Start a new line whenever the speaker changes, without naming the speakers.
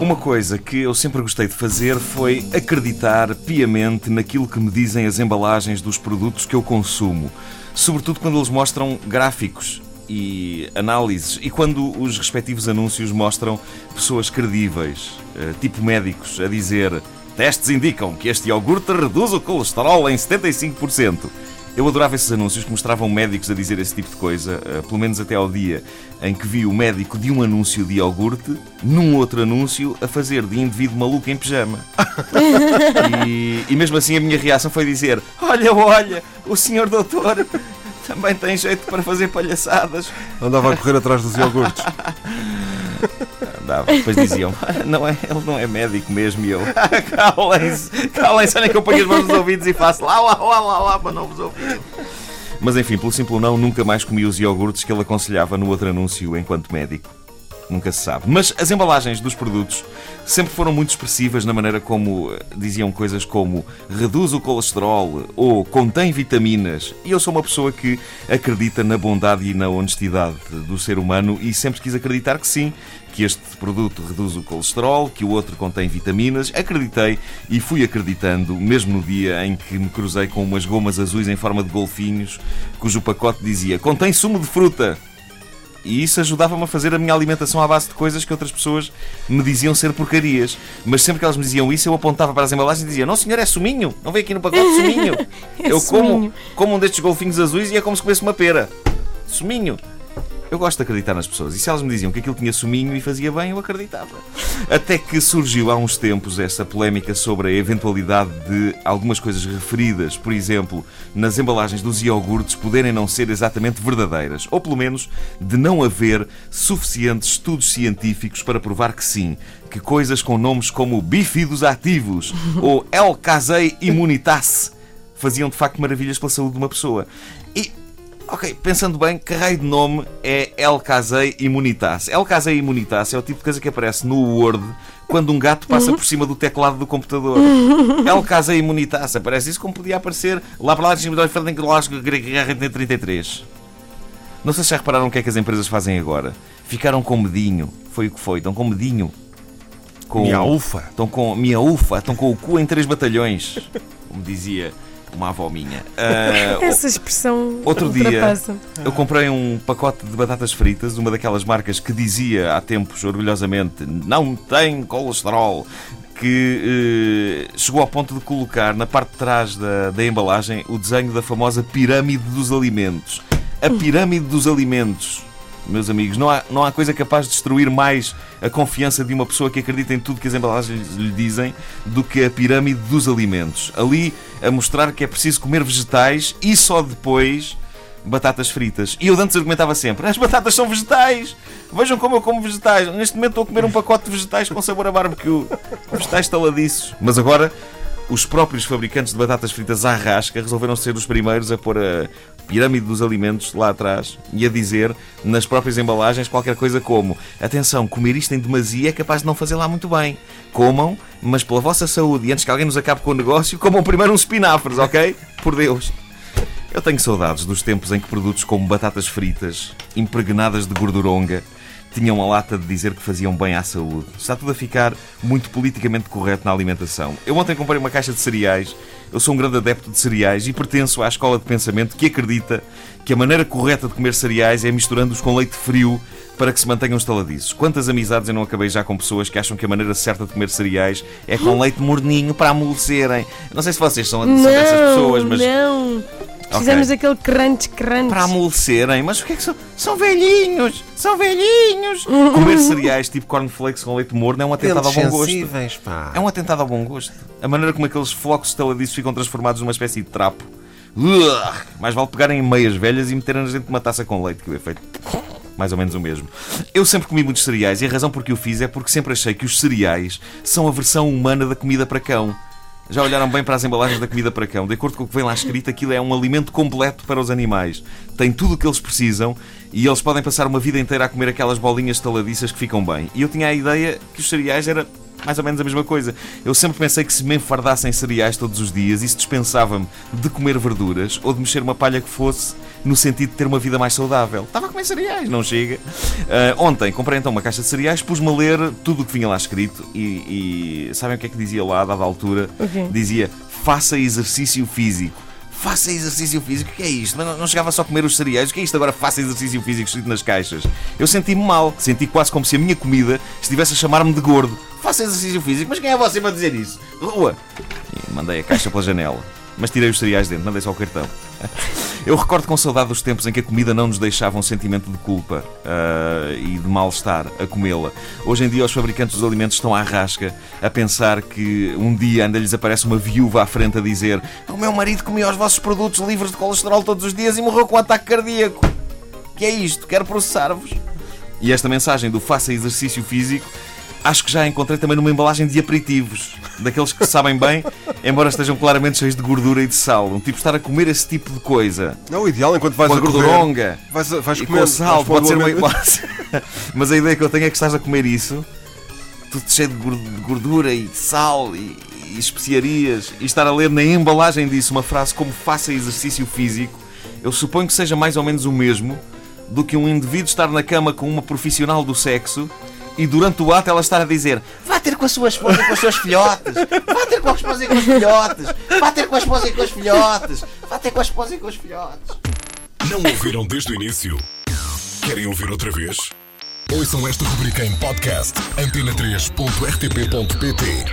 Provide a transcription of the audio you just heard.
Uma coisa que eu sempre gostei de fazer foi acreditar piamente naquilo que me dizem as embalagens dos produtos que eu consumo, sobretudo quando eles mostram gráficos e análises e quando os respectivos anúncios mostram pessoas credíveis, eh, tipo médicos, a dizer testes indicam que este iogurte reduz o colesterol em 75%. Eu adorava esses anúncios que mostravam médicos a dizer esse tipo de coisa, eh, pelo menos até ao dia em que vi o médico de um anúncio de iogurte, num outro anúncio, a fazer de indivíduo maluco em pijama. e, e mesmo assim a minha reação foi dizer: Olha, olha, o senhor doutor também tem jeito para fazer palhaçadas.
Andava a correr atrás dos iogurtes.
Andava. Depois diziam: não é, ele não é médico mesmo. E eu: calem-se, calem-se, olha que eu ponho as mãos nos ouvidos e faço lá, lá, lá, lá, lá, para não vos ouvir. Mas enfim, pelo simples não, nunca mais comi os iogurtes que ele aconselhava no outro anúncio enquanto médico. Nunca se sabe. Mas as embalagens dos produtos sempre foram muito expressivas na maneira como eh, diziam coisas como reduz o colesterol ou contém vitaminas. E eu sou uma pessoa que acredita na bondade e na honestidade do ser humano e sempre quis acreditar que sim, que este produto reduz o colesterol, que o outro contém vitaminas. Acreditei e fui acreditando, mesmo no dia em que me cruzei com umas gomas azuis em forma de golfinhos, cujo pacote dizia contém sumo de fruta. E isso ajudava-me a fazer a minha alimentação à base de coisas que outras pessoas me diziam ser porcarias. Mas sempre que elas me diziam isso, eu apontava para as embalagens e dizia: Não, senhor, é suminho. Não vem aqui no pacote suminho.
É
eu como,
suminho.
como um destes golfinhos azuis e é como se comesse uma pera. Suminho. Eu gosto de acreditar nas pessoas. E se elas me diziam que aquilo tinha suminho e fazia bem, eu acreditava. Até que surgiu há uns tempos essa polémica sobre a eventualidade de algumas coisas referidas, por exemplo, nas embalagens dos iogurtes, poderem não ser exatamente verdadeiras. Ou pelo menos de não haver suficientes estudos científicos para provar que sim. Que coisas com nomes como bífidos ativos ou El Casei Immunitas faziam de facto maravilhas pela saúde de uma pessoa. E Ok, pensando bem, que raio de nome é El Casei Immunitas? El Casei Immunitas é o tipo de coisa que aparece no Word quando um gato passa por cima do teclado do computador. El Casei Immunitas, aparece isso como podia aparecer lá para lá de cima Guerra 33. Não sei se já repararam o que é que as empresas fazem agora. Ficaram com medinho. Foi o que foi. Estão com medinho. Com...
Minha ufa.
Estão com... Minha ufa. Estão com o cu em três batalhões. Como dizia uma avó minha. Ah,
Essa expressão
Outro dia, eu comprei um pacote de batatas fritas, uma daquelas marcas que dizia há tempos, orgulhosamente, não tem colesterol, que eh, chegou ao ponto de colocar na parte de trás da, da embalagem o desenho da famosa pirâmide dos alimentos. A pirâmide dos alimentos. Meus amigos, não há, não há coisa capaz de destruir mais a confiança de uma pessoa que acredita em tudo que as embalagens lhe dizem do que a pirâmide dos alimentos. Ali a mostrar que é preciso comer vegetais e só depois batatas fritas. E eu antes argumentava sempre: as batatas são vegetais! Vejam como eu como vegetais. Neste momento estou a comer um pacote de vegetais com sabor a barbecue. Vegetais taladiços. Mas agora, os próprios fabricantes de batatas fritas à rasca resolveram ser os primeiros a pôr a pirâmide dos alimentos lá atrás e a dizer nas próprias embalagens qualquer coisa como: atenção, comer isto em demasia é capaz de não fazer lá muito bem. Comam, mas pela vossa saúde e antes que alguém nos acabe com o negócio, comam primeiro uns espinafres, ok? Por Deus. Eu tenho saudades dos tempos em que produtos como batatas fritas, impregnadas de gorduronga, tinham a lata de dizer que faziam bem à saúde. Está tudo a ficar muito politicamente correto na alimentação. Eu ontem comprei uma caixa de cereais. Eu sou um grande adepto de cereais e pertenço à escola de pensamento que acredita que a maneira correta de comer cereais é misturando-os com leite frio para que se mantenham estaladiços. Quantas amizades eu não acabei já com pessoas que acham que a maneira certa de comer cereais é com leite morninho para amolecerem. Não sei se vocês são, são dessas pessoas, mas
Não, Precisamos daquele crunch, crunch.
para amolecerem. Mas o que é que são? São velhinhos! São velhinhos! Comer cereais tipo cornflakes com leite morno é um atentado ao bom gosto.
pá.
É um atentado ao bom gosto. A maneira como aqueles flocos estaladiços ficam transformados numa espécie de trapo. Ugh! Mais vale pegarem em meias velhas e meterem-nas dentro de uma taça com leite, que o efeito. Mais ou menos o mesmo. Eu sempre comi muitos cereais e a razão por que o fiz é porque sempre achei que os cereais são a versão humana da comida para cão. Já olharam bem para as embalagens da comida para cão? De acordo com o que vem lá escrito, aquilo é um alimento completo para os animais. Tem tudo o que eles precisam e eles podem passar uma vida inteira a comer aquelas bolinhas taladiças que ficam bem. E eu tinha a ideia que os cereais era mais ou menos a mesma coisa. Eu sempre pensei que se me enfardassem cereais todos os dias, isso dispensava-me de comer verduras ou de mexer uma palha que fosse no sentido de ter uma vida mais saudável. Estava a comer cereais, não chega. Uh, ontem comprei então uma caixa de cereais, pus-me a ler tudo o que vinha lá escrito e, e sabem o que é que dizia lá, a dada altura?
Okay.
Dizia: faça exercício físico. Faça exercício físico, o que é isto? Não, não chegava só a comer os cereais, o que é isto agora? Faça exercício físico escrito nas caixas. Eu senti-me mal, senti quase como se a minha comida estivesse a chamar-me de gordo. Faça exercício físico, mas quem é você para dizer isso? Rua! E mandei a caixa pela janela, mas tirei os cereais dentro, mandei só o cartão. Eu recordo com saudade dos tempos em que a comida não nos deixava um sentimento de culpa uh, e de mal-estar a comê-la. Hoje em dia, os fabricantes dos alimentos estão à rasca a pensar que um dia ainda lhes aparece uma viúva à frente a dizer: O meu marido comia os vossos produtos livres de colesterol todos os dias e morreu com um ataque cardíaco. Que é isto? Quero processar-vos. E esta mensagem do faça exercício físico acho que já encontrei também numa embalagem de aperitivos, daqueles que sabem bem, embora estejam claramente cheios de gordura e de sal. Um tipo estar a comer esse tipo de coisa.
Não, o ideal enquanto vais
com a,
a
gorduronga.
Vais, vais comer
com sal, pode ser
uma...
Mas a ideia que eu tenho é que estás a comer isso, tudo cheio de gordura e sal e, e especiarias, e estar a ler na embalagem disso uma frase como faça exercício físico, eu suponho que seja mais ou menos o mesmo do que um indivíduo estar na cama com uma profissional do sexo e durante o ato ela estar a dizer vá ter com a sua esposa e com os seus filhotes, vá ter com a esposa e com os filhotes, vá ter com a esposa e com os filhotes, vá ter com a esposa e com os filhotes.
Não ouviram desde o início? Querem ouvir outra vez? Ouçam esta rubrica em podcast antena3.rtp.pt